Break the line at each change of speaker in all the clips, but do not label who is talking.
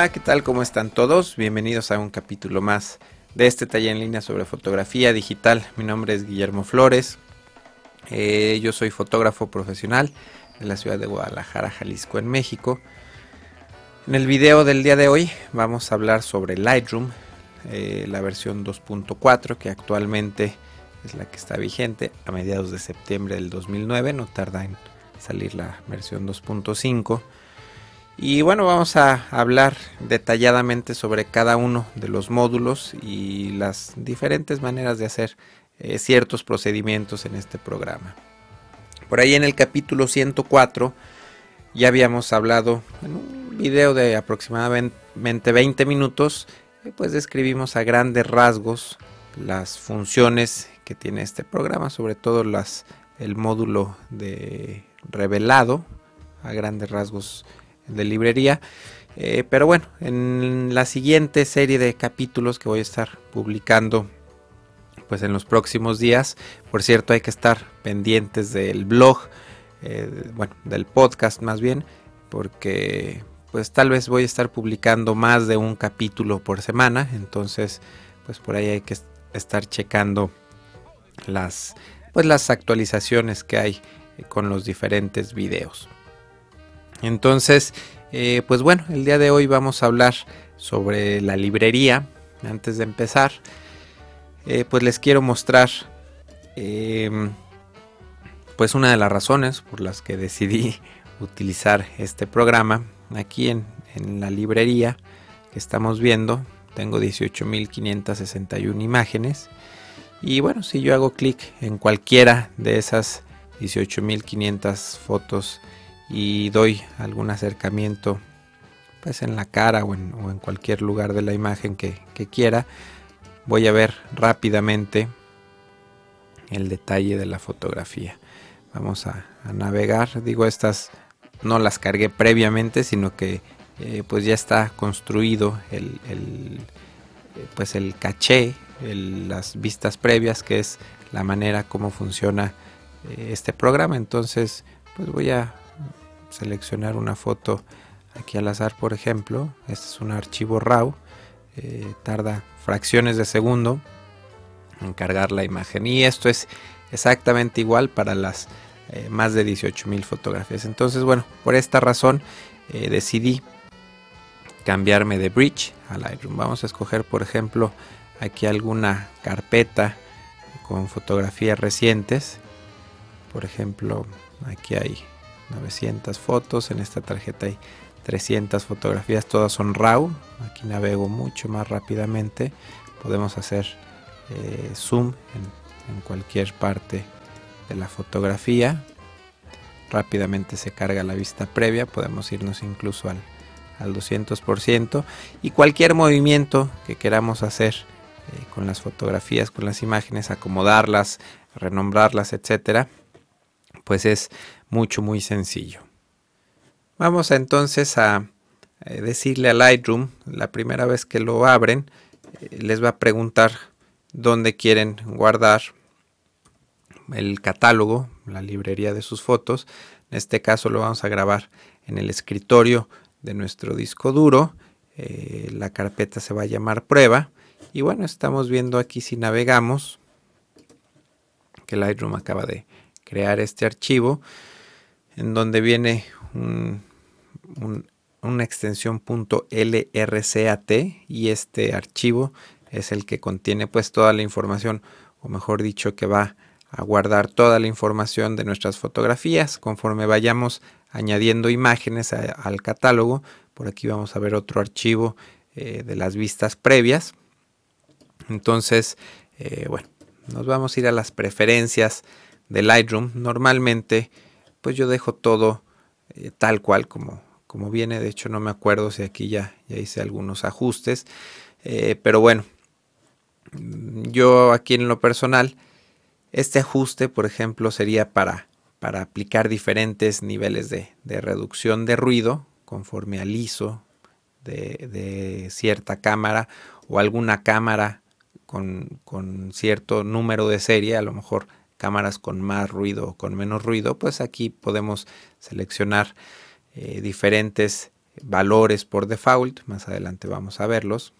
Hola, ¿qué tal? ¿Cómo están todos? Bienvenidos a un capítulo más de este taller en línea sobre fotografía digital. Mi nombre es Guillermo Flores. Eh, yo soy fotógrafo profesional de la ciudad de Guadalajara, Jalisco, en México. En el video del día de hoy vamos a hablar sobre Lightroom, eh, la versión 2.4 que actualmente es la que está vigente a mediados de septiembre del 2009. No tarda en salir la versión 2.5. Y bueno, vamos a hablar detalladamente sobre cada uno de los módulos y las diferentes maneras de hacer eh, ciertos procedimientos en este programa. Por ahí en el capítulo 104 ya habíamos hablado en un video de aproximadamente 20 minutos, eh, pues describimos a grandes rasgos las funciones que tiene este programa, sobre todo las, el módulo de revelado, a grandes rasgos de librería. Eh, pero bueno, en la siguiente serie de capítulos que voy a estar publicando pues en los próximos días, por cierto hay que estar pendientes del blog, eh, bueno, del podcast más bien, porque pues tal vez voy a estar publicando más de un capítulo por semana, entonces pues por ahí hay que estar checando las pues las actualizaciones que hay con los diferentes videos. Entonces, eh, pues bueno, el día de hoy vamos a hablar sobre la librería. Antes de empezar, eh, pues les quiero mostrar em, pues una de las razones por las que decidí utilizar este programa. Aquí en, en la librería que estamos viendo, tengo 18.561 imágenes. Y bueno, si yo hago clic en cualquiera de esas 18.500 fotos y doy algún acercamiento pues en la cara o en, cualquier lugar de la imagen que, quiera voy a ver rápidamente el detalle de la fotografía. Vamos a, navegar. Digo estas no las cargué previamente sino que eh, pues ya está construido el, pues el caché las vistas previas que es la manera como funciona eh, este programa. Entonces pues voy a seleccionar una foto aquí al azar, por ejemplo. Este es un archivo RAW. Eh, tarda fracciones de segundo en cargar la imagen. Y esto es exactamente igual para las eh, más de 18.000 fotografías. Entonces, bueno, por esta razón eh, decidí cambiarme de Bridge a Lightroom. Vamos a escoger, por ejemplo, aquí alguna carpeta con fotografías recientes. Por ejemplo, aquí hay 900 fotos, en esta tarjeta hay 300 fotografías, todas son RAW, aquí navego mucho más rápidamente, podemos hacer eh, zoom en, cualquier parte de la fotografía, rápidamente se carga la vista previa, podemos irnos incluso al, al 200% y cualquier movimiento que queramos hacer eh, con las fotografías, con las imágenes, acomodarlas, renombrarlas, etcétera, pues es mucho, muy sencillo. Vamos entonces a eh, decirle a Lightroom, la primera vez que lo abren, eh, les va a preguntar dónde quieren guardar el catálogo, la librería de sus fotos. En este caso lo vamos a grabar en el escritorio de nuestro disco duro. Eh, la carpeta se va a llamar prueba. Y bueno, estamos viendo aquí si navegamos que Lightroom acaba de crear este archivo en donde viene una extensión .lrcat y este archivo es el que contiene pues toda la información o mejor dicho que va a guardar toda la información de nuestras fotografías. Conforme vayamos añadiendo imágenes al catálogo por aquí vamos a ver otro archivo eh, de las vistas previas. Entonces eh, bueno nos vamos a ir a las preferencias de Lightroom normalmente pues yo dejo todo eh, tal cual como, como viene. De hecho, no me acuerdo si aquí ya, ya hice algunos ajustes. Eh, pero bueno, yo aquí en lo personal, este ajuste, por ejemplo, sería para, para aplicar diferentes niveles de, reducción de ruido conforme al ISO de, de cierta cámara o alguna cámara con, con, cierto número de serie, a lo mejor cámaras con más ruido o con menos ruido, pues aquí podemos seleccionar eh, diferentes valores por default, más adelante vamos a verlos.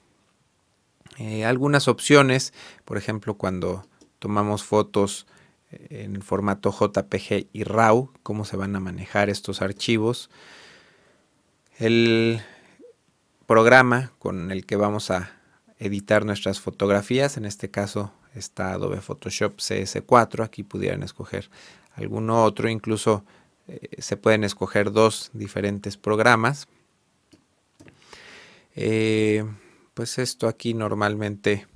Eh, algunas opciones, por ejemplo, cuando tomamos fotos eh, en formato JPG y RAW, cómo se van a manejar estos archivos. El programa con el que vamos a editar nuestras fotografías, en este caso está Adobe Photoshop CS4, aquí pudieran escoger alguno otro, incluso eh, se pueden escoger dos diferentes programas. Eh, pues esto aquí normalmente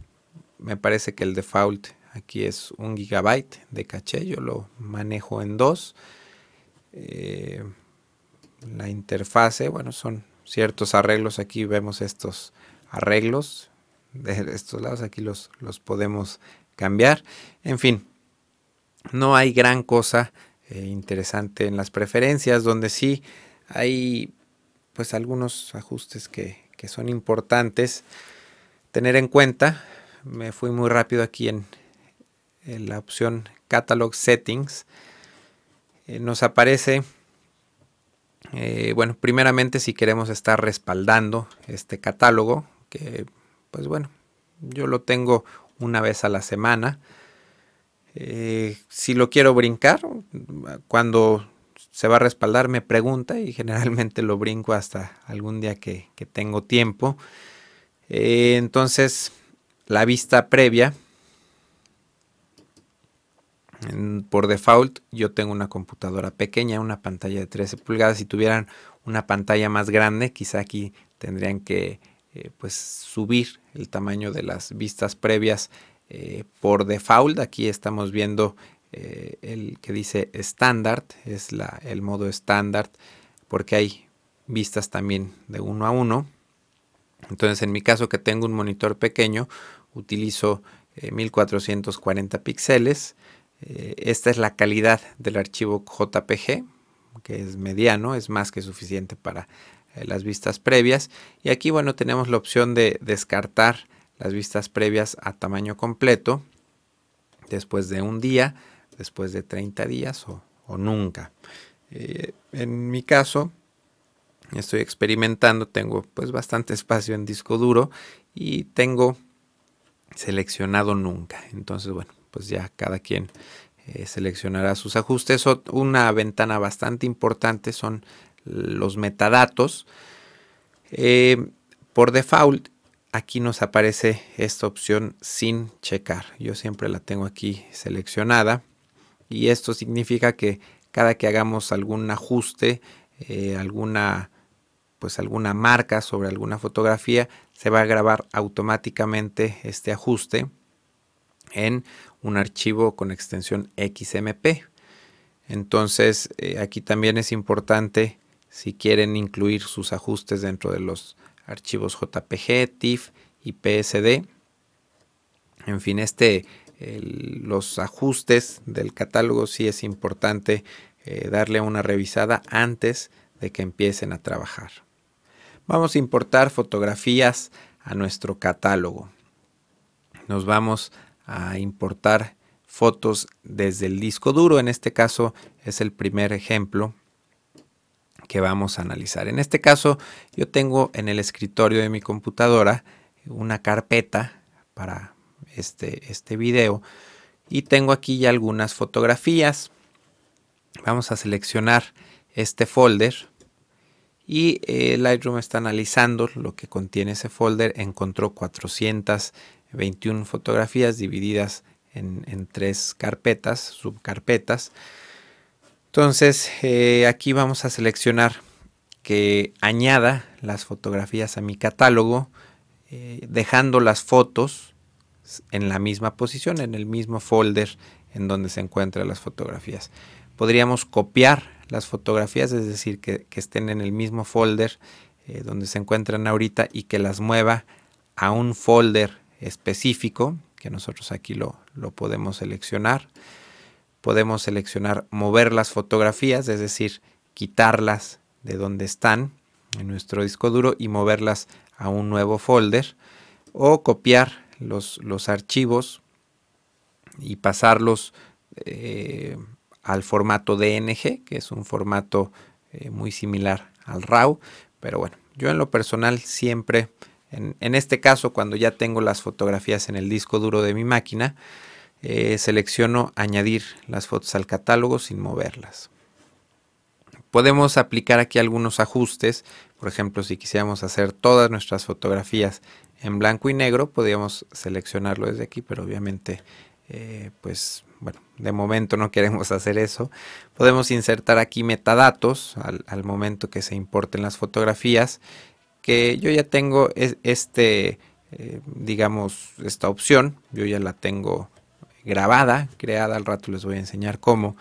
me parece que el default aquí es un gigabyte de caché, yo lo manejo en dos. Eh, la interfase, bueno, son ciertos arreglos, aquí vemos estos arreglos de estos lados, aquí los, los podemos cambiar. En fin, no hay gran cosa eh, interesante en las preferencias, donde sí hay pues algunos ajustes que, son importantes tener en cuenta. Me fui muy rápido aquí en, la opción Catalog Settings. Eh, nos aparece, eh, bueno, primeramente si queremos estar respaldando este catálogo, que pues bueno, yo lo tengo una vez a la semana. Eh, si lo quiero brincar, cuando se va a respaldar me pregunta y generalmente lo brinco hasta algún día que, tengo tiempo. Eh, entonces, la vista previa, por default, yo tengo una computadora pequeña, una pantalla de 13 pulgadas. Si tuvieran una pantalla más grande, quizá aquí tendrían que eh, pues subir el tamaño de las vistas previas eh, por default. Aquí estamos viendo eh, el que dice standard, es la, el modo estándar, porque hay vistas también de uno a uno. Entonces, en mi caso que tengo un monitor pequeño, utilizo 1440 píxeles. esta es la calidad del archivo JPG, que es mediano, es más que suficiente para las vistas previas. Y aquí, bueno, tenemos la opción de descartar las vistas previas a tamaño completo después de un día, después de 30 días o, nunca. Eh, en mi caso, estoy experimentando, tengo pues bastante espacio en disco duro y tengo seleccionado nunca. Entonces, bueno, pues ya cada quien eh, seleccionará sus ajustes. Una ventana bastante importante son los metadatos. Eh, por default, aquí nos aparece esta opción sin checar. Yo siempre la tengo aquí seleccionada. Y esto significa que cada que hagamos algún ajuste, eh, alguna pues alguna marca sobre alguna fotografía, se va a grabar automáticamente este ajuste en un archivo con extensión XMP. Entonces, eh, aquí también es importante si quieren incluir sus ajustes dentro de los archivos JPG, TIFF y PSD. En fin, este, los ajustes del catálogo sí es importante eh, darle una revisada antes de que empiecen a trabajar. Vamos a importar fotografías a nuestro catálogo. Nos vamos a importar fotos desde el disco duro. En este caso es el primer ejemplo que vamos a analizar. En este caso, yo tengo en el escritorio de mi computadora una carpeta para este, este video y tengo aquí ya algunas fotografías. Vamos a seleccionar este folder y eh, Lightroom está analizando lo que contiene ese folder. Encontró 421 fotografías divididas en, en tres carpetas, subcarpetas. Entonces, eh, aquí vamos a seleccionar que añada las fotografías a mi catálogo, eh, dejando las fotos en la misma posición, en el mismo folder en donde se encuentran las fotografías. Podríamos copiar las fotografías, es decir, que, estén en el mismo folder eh, donde se encuentran ahorita y que las mueva a un folder específico, que nosotros aquí lo, lo podemos seleccionar podemos seleccionar mover las fotografías, es decir, quitarlas de donde están en nuestro disco duro y moverlas a un nuevo folder o copiar los, los archivos y pasarlos eh, al formato DNG, que es un formato eh, muy similar al RAW, Pero bueno, yo en lo personal siempre, en, este caso cuando ya tengo las fotografías en el disco duro de mi máquina, eh, selecciono añadir las fotos al catálogo sin moverlas. Podemos aplicar aquí algunos ajustes, por ejemplo si quisiéramos hacer todas nuestras fotografías en blanco y negro, podríamos seleccionarlo desde aquí, pero obviamente eh, pues bueno, de momento no queremos hacer eso. Podemos insertar aquí metadatos al, momento que se importen las fotografías, que yo ya tengo este, eh, digamos, esta opción, yo ya la tengo grabada, creada, al rato les voy a enseñar cómo.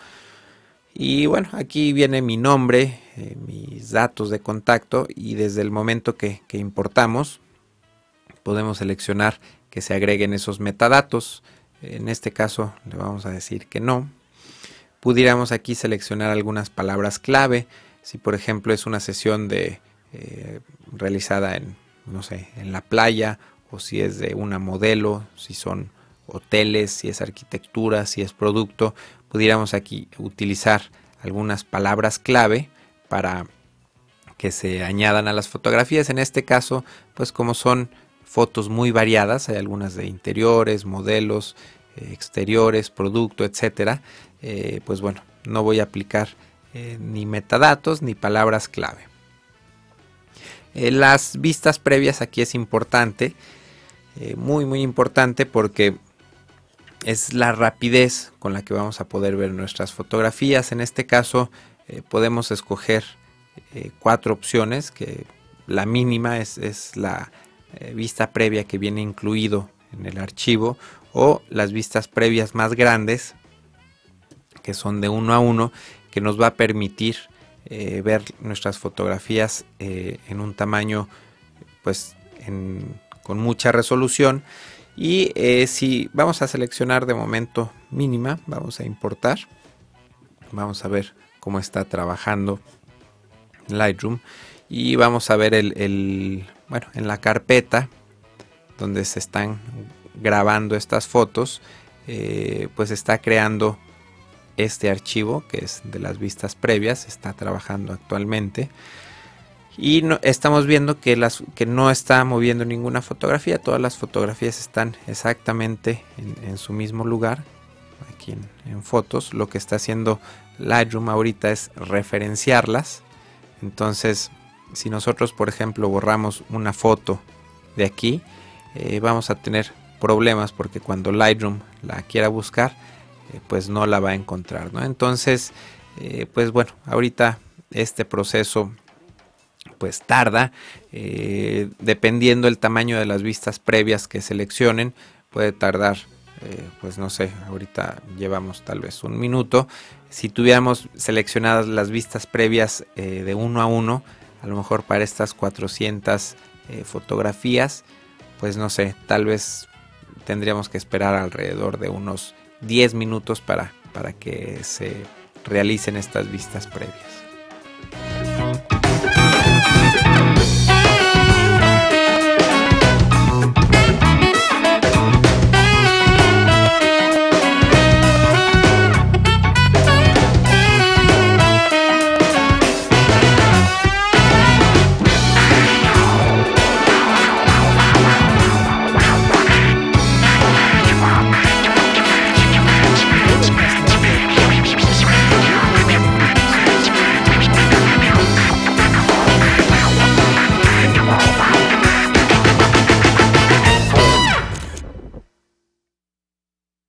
Y bueno, aquí viene mi nombre, eh, mis datos de contacto y desde el momento que importamos podemos seleccionar que se agreguen esos metadatos. En este caso le vamos a decir que no. Pudiéramos aquí seleccionar algunas palabras clave. Si por ejemplo es una sesión de eh, realizada en, no sé, en la playa o si es de una modelo, si son hoteles, si es arquitectura, si es producto, pudiéramos aquí utilizar algunas palabras clave para que se añadan a las fotografías. En este caso, pues como son fotos muy variadas, hay algunas de interiores, modelos, eh, exteriores, producto, etcétera. Eh, pues bueno, no voy a aplicar eh, ni metadatos ni palabras clave. las vistas previas aquí es importante, muy muy importante porque es la rapidez con la que vamos a poder ver nuestras fotografías. En este caso podemos escoger cuatro opciones, que la mínima es, es la eh, vista previa que viene incluido en el archivo o las vistas previas más grandes que son de uno a uno que nos va a permitir eh, ver nuestras fotografías eh, en un tamaño pues con mucha resolución y si vamos a seleccionar de momento mínima vamos a importar vamos a ver cómo está trabajando Lightroom y vamos a ver el, bueno, en la carpeta donde se están grabando estas fotos, eh, pues está creando este archivo que es de las vistas previas, está trabajando actualmente. Y no, estamos viendo que, las, que no está moviendo ninguna fotografía, todas las fotografías están exactamente en, su mismo lugar, aquí en, fotos. Lo que está haciendo Lightroom ahorita es referenciarlas. Entonces si nosotros, por ejemplo, borramos una foto de aquí, eh, vamos a tener problemas porque cuando Lightroom la quiera buscar, eh, pues no la va a encontrar. Entonces, eh, pues bueno, ahorita este proceso pues tarda, dependiendo el tamaño de las vistas previas que seleccionen, puede tardar pues no sé, ahorita llevamos tal vez un minuto. Si tuviéramos seleccionadas las vistas previas de uno a uno, a lo mejor para estas 400 eh, fotografías, pues no sé, tal vez tendríamos que esperar alrededor de unos 10 minutos para, para que se realicen estas vistas previas.